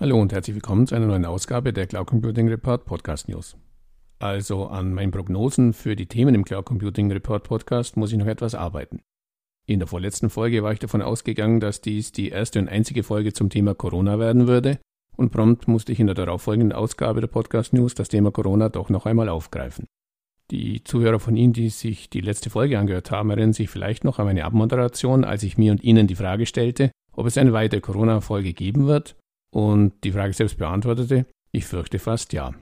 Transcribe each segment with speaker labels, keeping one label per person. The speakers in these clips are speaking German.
Speaker 1: Hallo und herzlich willkommen zu einer neuen Ausgabe der Cloud Computing Report Podcast News. Also an meinen Prognosen für die Themen im Cloud Computing Report Podcast muss ich noch etwas arbeiten. In der vorletzten Folge war ich davon ausgegangen, dass dies die erste und einzige Folge zum Thema Corona werden würde und prompt musste ich in der darauffolgenden Ausgabe der Podcast News das Thema Corona doch noch einmal aufgreifen. Die Zuhörer von Ihnen, die sich die letzte Folge angehört haben, erinnern sich vielleicht noch an meine Abmoderation, als ich mir und Ihnen die Frage stellte, ob es eine weitere Corona-Folge geben wird und die Frage selbst beantwortete, ich fürchte fast ja.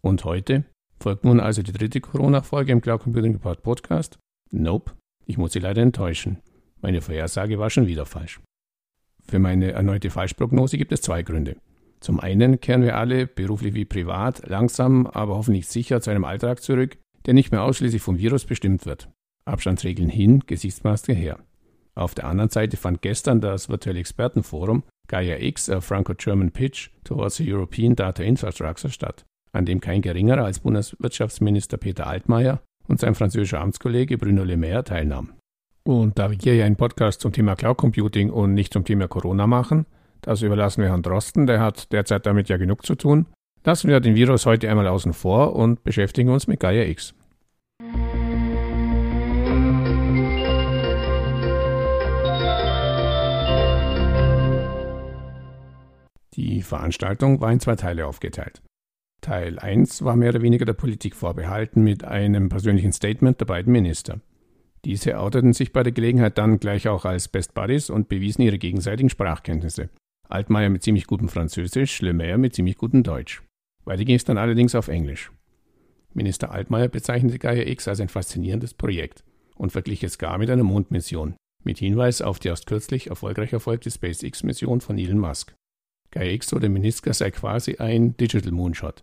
Speaker 1: Und heute folgt nun also die dritte Corona-Folge im Cloud Computing Report Podcast? Nope, ich muss Sie leider enttäuschen. Meine Vorhersage war schon wieder falsch. Für meine erneute Falschprognose gibt es zwei Gründe. Zum einen kehren wir alle, beruflich wie privat, langsam, aber hoffentlich sicher zu einem Alltag zurück, der nicht mehr ausschließlich vom Virus bestimmt wird. Abstandsregeln hin, Gesichtsmaske her. Auf der anderen Seite fand gestern das virtuelle Expertenforum Gaia X, a Franco-German Pitch towards the European Data Infrastructure statt, an dem kein geringerer als Bundeswirtschaftsminister Peter Altmaier und sein französischer Amtskollege Bruno Le Maire teilnahmen. Und da wir hier ja einen Podcast zum Thema Cloud Computing und nicht zum Thema Corona machen, das überlassen wir Herrn Drosten, der hat derzeit damit ja genug zu tun, lassen wir den Virus heute einmal außen vor und beschäftigen uns mit Gaia Die Veranstaltung war in zwei Teile aufgeteilt. Teil 1 war mehr oder weniger der Politik vorbehalten mit einem persönlichen Statement der beiden Minister. Diese outeten sich bei der Gelegenheit dann gleich auch als Best Buddies und bewiesen ihre gegenseitigen Sprachkenntnisse. Altmaier mit ziemlich gutem Französisch, Le Maire mit ziemlich gutem Deutsch. Weiter ging es dann allerdings auf Englisch. Minister Altmaier bezeichnete Gaia X als ein faszinierendes Projekt und verglich es gar mit einer Mondmission, mit Hinweis auf die erst kürzlich erfolgreich erfolgte SpaceX-Mission von Elon Musk. GaiaX oder Miniska sei quasi ein Digital Moonshot.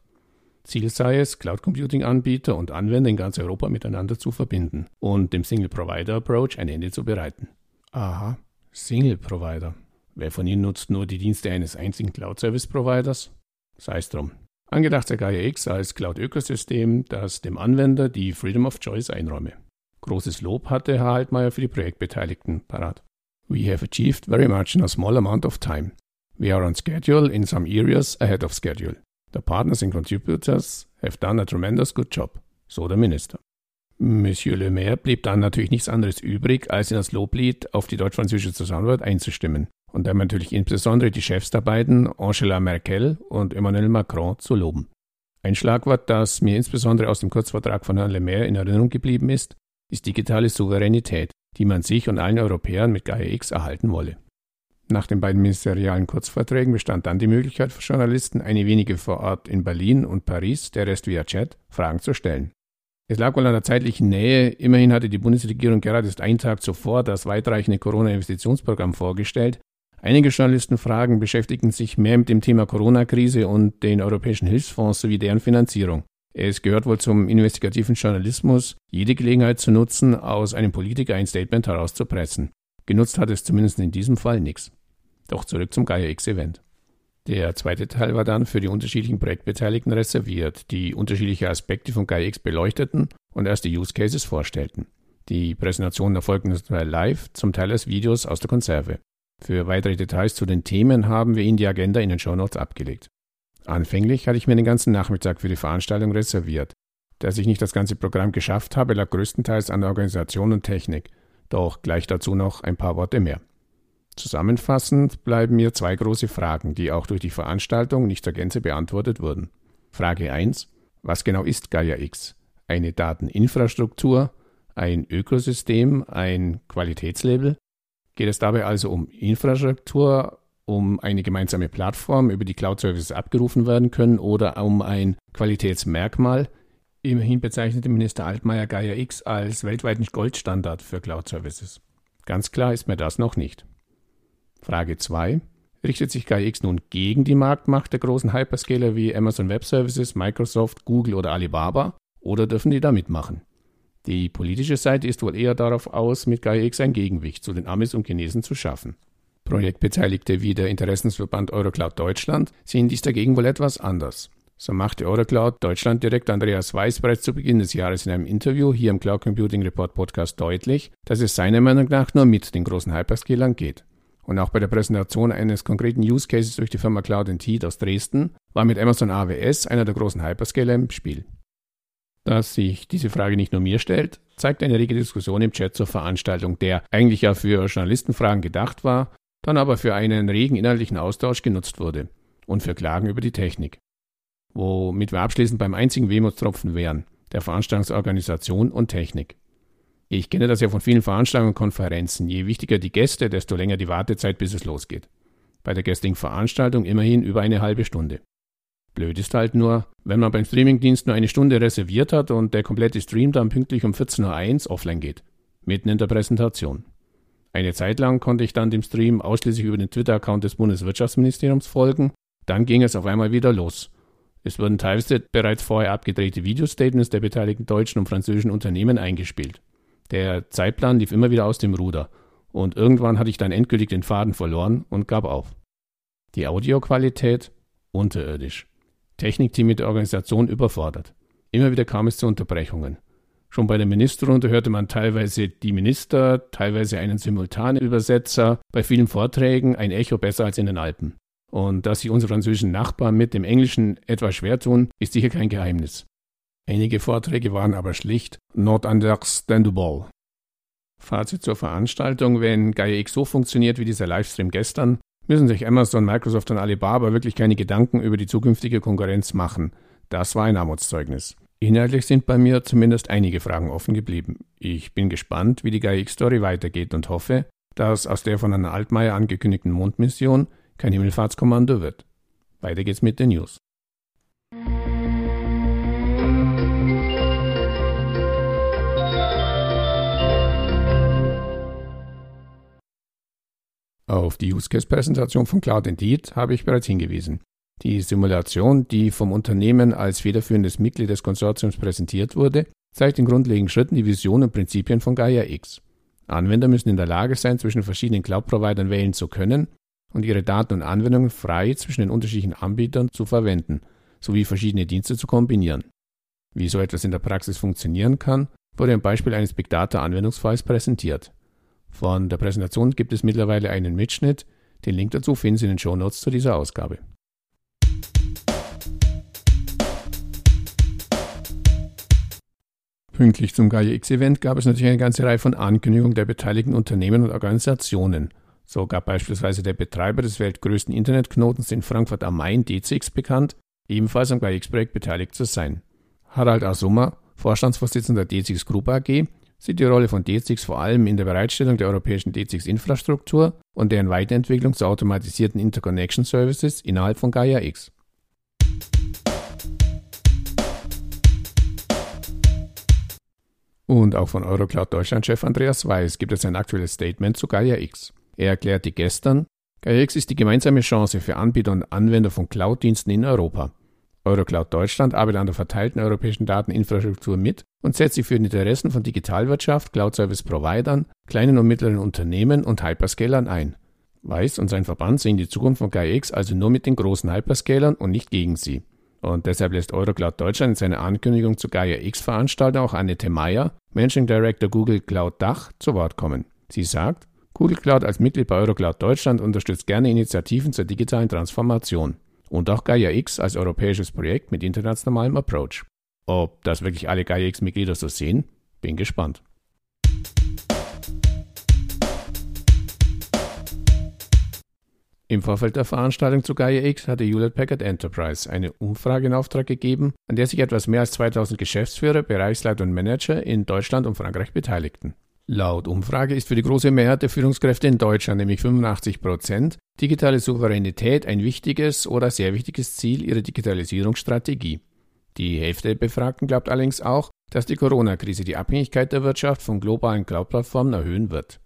Speaker 1: Ziel sei es, Cloud Computing Anbieter und Anwender in ganz Europa miteinander zu verbinden und dem Single Provider Approach ein Ende zu bereiten. Aha, Single Provider. Wer von Ihnen nutzt nur die Dienste eines einzigen Cloud Service Providers? Sei es drum. Angedacht sei Gaia X als Cloud-Ökosystem, das dem Anwender die Freedom of Choice einräume. Großes Lob hatte Herr Altmaier für die Projektbeteiligten parat. We have achieved very much in a small amount of time. We are on schedule in some areas ahead of schedule. The partners and contributors have done a tremendous good job, so der Minister. Monsieur Le Maire blieb dann natürlich nichts anderes übrig, als in das Loblied auf die deutsch-französische Zusammenarbeit einzustimmen und dann natürlich insbesondere die Chefs der beiden, Angela Merkel und Emmanuel Macron, zu loben. Ein Schlagwort, das mir insbesondere aus dem Kurzvertrag von Herrn Le Maire in Erinnerung geblieben ist, ist digitale Souveränität, die man sich und allen Europäern mit Gaia X erhalten wolle. Nach den beiden ministerialen Kurzvorträgen bestand dann die Möglichkeit für Journalisten, eine wenige vor Ort in Berlin und Paris, der Rest via Chat, Fragen zu stellen. Es lag wohl an der zeitlichen Nähe. Immerhin hatte die Bundesregierung gerade erst einen Tag zuvor das weitreichende Corona-Investitionsprogramm vorgestellt. Einige Journalistenfragen beschäftigten sich mehr mit dem Thema Corona-Krise und den europäischen Hilfsfonds sowie deren Finanzierung. Es gehört wohl zum investigativen Journalismus, jede Gelegenheit zu nutzen, aus einem Politiker ein Statement herauszupressen. Genutzt hat es zumindest in diesem Fall nichts. Doch zurück zum Gaia X-Event. Der zweite Teil war dann für die unterschiedlichen Projektbeteiligten reserviert, die unterschiedliche Aspekte von Gaia X beleuchteten und erste Use Cases vorstellten. Die Präsentation erfolgten zum live, zum Teil als Videos aus der Konserve. Für weitere Details zu den Themen haben wir Ihnen die Agenda in den Show Notes abgelegt. Anfänglich hatte ich mir den ganzen Nachmittag für die Veranstaltung reserviert. Dass ich nicht das ganze Programm geschafft habe, lag größtenteils an der Organisation und Technik. Doch gleich dazu noch ein paar Worte mehr. Zusammenfassend bleiben mir zwei große Fragen, die auch durch die Veranstaltung nicht zur Gänze beantwortet wurden. Frage 1. Was genau ist Gaia X? Eine Dateninfrastruktur, ein Ökosystem, ein Qualitätslabel? Geht es dabei also um Infrastruktur, um eine gemeinsame Plattform, über die Cloud-Services abgerufen werden können oder um ein Qualitätsmerkmal? Immerhin bezeichnete Minister Altmaier Gaia X als weltweiten Goldstandard für Cloud-Services. Ganz klar ist mir das noch nicht. Frage 2. Richtet sich GaiaX nun gegen die Marktmacht der großen Hyperscaler wie Amazon Web Services, Microsoft, Google oder Alibaba oder dürfen die da mitmachen? Die politische Seite ist wohl eher darauf aus, mit GaiaX ein Gegenwicht zu den Amis und Chinesen zu schaffen. Projektbeteiligte wie der Interessensverband Eurocloud Deutschland sehen dies dagegen wohl etwas anders. So machte Eurocloud Deutschland direkt Andreas Weiß bereits zu Beginn des Jahres in einem Interview hier im Cloud Computing Report Podcast deutlich, dass es seiner Meinung nach nur mit den großen Hyperscalern geht. Und auch bei der Präsentation eines konkreten Use Cases durch die Firma Cloud Heat aus Dresden war mit Amazon AWS einer der großen Hyperscaler im Spiel. Dass sich diese Frage nicht nur mir stellt, zeigt eine rege Diskussion im Chat zur Veranstaltung, der eigentlich ja für Journalistenfragen gedacht war, dann aber für einen regen inhaltlichen Austausch genutzt wurde und für Klagen über die Technik. Womit wir abschließend beim einzigen Wehmutstropfen wären, der Veranstaltungsorganisation und Technik. Ich kenne das ja von vielen Veranstaltungen und Konferenzen. Je wichtiger die Gäste, desto länger die Wartezeit, bis es losgeht. Bei der gestrigen Veranstaltung immerhin über eine halbe Stunde. Blöd ist halt nur, wenn man beim Streamingdienst nur eine Stunde reserviert hat und der komplette Stream dann pünktlich um 14.01 Uhr offline geht. Mitten in der Präsentation. Eine Zeit lang konnte ich dann dem Stream ausschließlich über den Twitter-Account des Bundeswirtschaftsministeriums folgen. Dann ging es auf einmal wieder los. Es wurden teilweise bereits vorher abgedrehte Videostatements der beteiligten deutschen und französischen Unternehmen eingespielt. Der Zeitplan lief immer wieder aus dem Ruder und irgendwann hatte ich dann endgültig den Faden verloren und gab auf. Die Audioqualität unterirdisch. Technikteam mit der Organisation überfordert. Immer wieder kam es zu Unterbrechungen. Schon bei der Ministerrunde hörte man teilweise die Minister, teilweise einen simultanen Übersetzer, bei vielen Vorträgen ein Echo besser als in den Alpen. Und dass sich unsere französischen Nachbarn mit dem Englischen etwas schwer tun, ist sicher kein Geheimnis. Einige Vorträge waren aber schlicht not understandable. Fazit zur Veranstaltung, wenn Gaia X so funktioniert wie dieser Livestream gestern, müssen sich Amazon, Microsoft und Alibaba wirklich keine Gedanken über die zukünftige Konkurrenz machen. Das war ein Armutszeugnis. Inhaltlich sind bei mir zumindest einige Fragen offen geblieben. Ich bin gespannt, wie die Gaia X-Story weitergeht und hoffe, dass aus der von Anna Altmaier angekündigten Mondmission kein Himmelfahrtskommando wird. Weiter geht's mit den News. Auf die Use Case Präsentation von Cloud Indeed habe ich bereits hingewiesen. Die Simulation, die vom Unternehmen als federführendes Mitglied des Konsortiums präsentiert wurde, zeigt in grundlegenden Schritten die Vision und Prinzipien von Gaia X. Anwender müssen in der Lage sein, zwischen verschiedenen Cloud-Providern wählen zu können und ihre Daten und Anwendungen frei zwischen den unterschiedlichen Anbietern zu verwenden, sowie verschiedene Dienste zu kombinieren. Wie so etwas in der Praxis funktionieren kann, wurde ein Beispiel eines Big Data Anwendungsfalls präsentiert. Von der Präsentation gibt es mittlerweile einen Mitschnitt. Den Link dazu finden Sie in den Show Notes zu dieser Ausgabe. Pünktlich zum Gaia X-Event gab es natürlich eine ganze Reihe von Ankündigungen der beteiligten Unternehmen und Organisationen. So gab beispielsweise der Betreiber des weltgrößten Internetknotens in Frankfurt am Main, DCX, bekannt, ebenfalls am Gaia X-Projekt beteiligt zu sein. Harald Asummer, Vorstandsvorsitzender der DCX Group AG, sieht die Rolle von DZIX vor allem in der Bereitstellung der europäischen DZIX-Infrastruktur und deren Weiterentwicklung zu automatisierten Interconnection Services innerhalb von Gaia X. Und auch von Eurocloud Deutschland-Chef Andreas Weiß gibt es ein aktuelles Statement zu Gaia X. Er erklärte gestern, Gaia X ist die gemeinsame Chance für Anbieter und Anwender von Cloud-Diensten in Europa. Eurocloud Deutschland arbeitet an der verteilten europäischen Dateninfrastruktur mit und setzt sich für die Interessen von Digitalwirtschaft, Cloud-Service-Providern, kleinen und mittleren Unternehmen und Hyperscalern ein. Weiß und sein Verband sehen die Zukunft von GaiaX also nur mit den großen Hyperscalern und nicht gegen sie. Und deshalb lässt Eurocloud Deutschland in seiner Ankündigung zur GaiaX-Veranstaltung auch Annette Meyer, Managing Director Google Cloud Dach, zu Wort kommen. Sie sagt, Google Cloud als Mitglied bei Eurocloud Deutschland unterstützt gerne Initiativen zur digitalen Transformation und auch Gaia X als europäisches Projekt mit internationalem Approach. Ob das wirklich alle Gaia X-Mitglieder so sehen, bin gespannt. Im Vorfeld der Veranstaltung zu Gaia X hatte Hewlett Packard Enterprise eine Umfrage in Auftrag gegeben, an der sich etwas mehr als 2000 Geschäftsführer, Bereichsleiter und Manager in Deutschland und Frankreich beteiligten. Laut Umfrage ist für die große Mehrheit der Führungskräfte in Deutschland, nämlich 85 Prozent, digitale Souveränität ein wichtiges oder sehr wichtiges Ziel ihrer Digitalisierungsstrategie. Die Hälfte der Befragten glaubt allerdings auch, dass die Corona-Krise die Abhängigkeit der Wirtschaft von globalen Cloud-Plattformen erhöhen wird.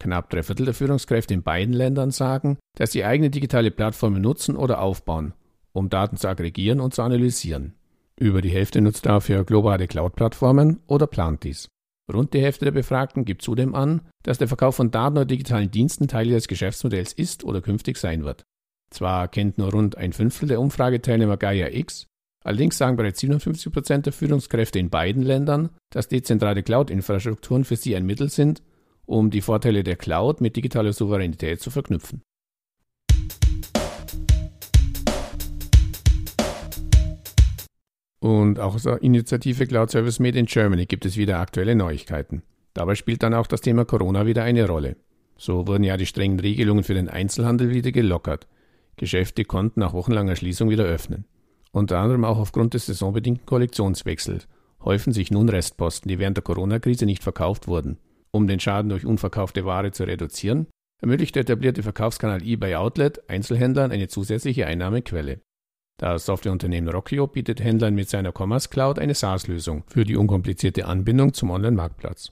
Speaker 1: Knapp drei Viertel der Führungskräfte in beiden Ländern sagen, dass sie eigene digitale Plattformen nutzen oder aufbauen, um Daten zu aggregieren und zu analysieren. Über die Hälfte nutzt dafür globale Cloud-Plattformen oder plant dies. Rund die Hälfte der Befragten gibt zudem an, dass der Verkauf von Daten oder digitalen Diensten Teil ihres Geschäftsmodells ist oder künftig sein wird. Zwar kennt nur rund ein Fünftel der Umfrageteilnehmer Gaia X, allerdings sagen bereits 57 Prozent der Führungskräfte in beiden Ländern, dass dezentrale Cloud-Infrastrukturen für sie ein Mittel sind, um die Vorteile der Cloud mit digitaler Souveränität zu verknüpfen. Und auch aus der Initiative Cloud Service Made in Germany gibt es wieder aktuelle Neuigkeiten. Dabei spielt dann auch das Thema Corona wieder eine Rolle. So wurden ja die strengen Regelungen für den Einzelhandel wieder gelockert. Geschäfte konnten nach wochenlanger Schließung wieder öffnen. Unter anderem auch aufgrund des saisonbedingten Kollektionswechsels häufen sich nun Restposten, die während der Corona-Krise nicht verkauft wurden. Um den Schaden durch unverkaufte Ware zu reduzieren, ermöglicht der etablierte Verkaufskanal eBay Outlet Einzelhändlern eine zusätzliche Einnahmequelle. Das Softwareunternehmen Rockio bietet Händlern mit seiner Commerce Cloud eine SaaS-Lösung für die unkomplizierte Anbindung zum Online-Marktplatz.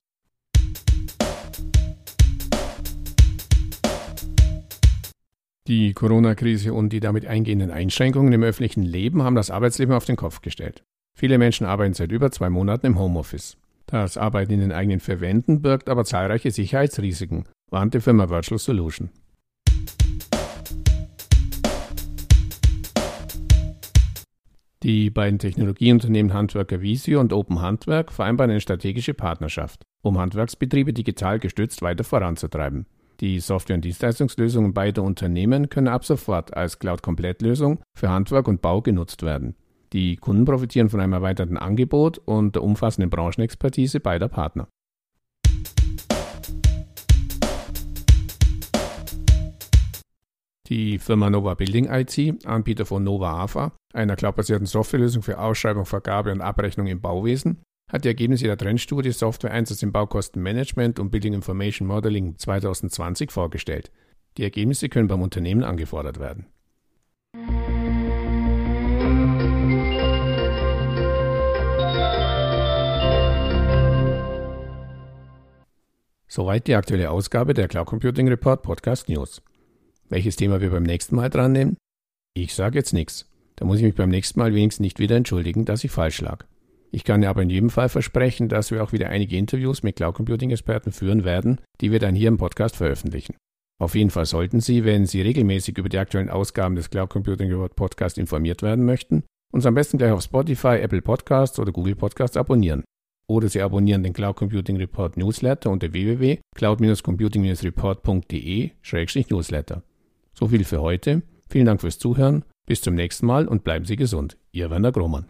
Speaker 1: Die Corona-Krise und die damit eingehenden Einschränkungen im öffentlichen Leben haben das Arbeitsleben auf den Kopf gestellt. Viele Menschen arbeiten seit über zwei Monaten im Homeoffice. Das Arbeiten in den eigenen Verwänden birgt aber zahlreiche Sicherheitsrisiken, warnt die Firma Virtual Solution. Die beiden Technologieunternehmen Handwerker Visio und Open Handwerk vereinbaren eine strategische Partnerschaft, um Handwerksbetriebe digital gestützt weiter voranzutreiben. Die Software- und Dienstleistungslösungen beider Unternehmen können ab sofort als Cloud-Komplettlösung für Handwerk und Bau genutzt werden. Die Kunden profitieren von einem erweiterten Angebot und der umfassenden Branchenexpertise beider Partner. Die Firma Nova Building IT, Anbieter von Nova AFA, einer cloudbasierten Softwarelösung für Ausschreibung, Vergabe und Abrechnung im Bauwesen, hat die Ergebnisse der Trendstudie Software Einsatz im Baukostenmanagement und Building Information Modeling 2020 vorgestellt. Die Ergebnisse können beim Unternehmen angefordert werden. Soweit die aktuelle Ausgabe der Cloud Computing Report Podcast News. Welches Thema wir beim nächsten Mal dran nehmen? Ich sage jetzt nichts. Da muss ich mich beim nächsten Mal wenigstens nicht wieder entschuldigen, dass ich falsch lag. Ich kann aber in jedem Fall versprechen, dass wir auch wieder einige Interviews mit Cloud Computing Experten führen werden, die wir dann hier im Podcast veröffentlichen. Auf jeden Fall sollten Sie, wenn Sie regelmäßig über die aktuellen Ausgaben des Cloud Computing Report Podcast informiert werden möchten, uns am besten gleich auf Spotify, Apple Podcasts oder Google Podcasts abonnieren. Oder Sie abonnieren den Cloud Computing Report Newsletter unter www.cloud-computing-report.de-newsletter. So viel für heute. Vielen Dank fürs Zuhören. Bis zum nächsten Mal und bleiben Sie gesund. Ihr Werner Grohmann.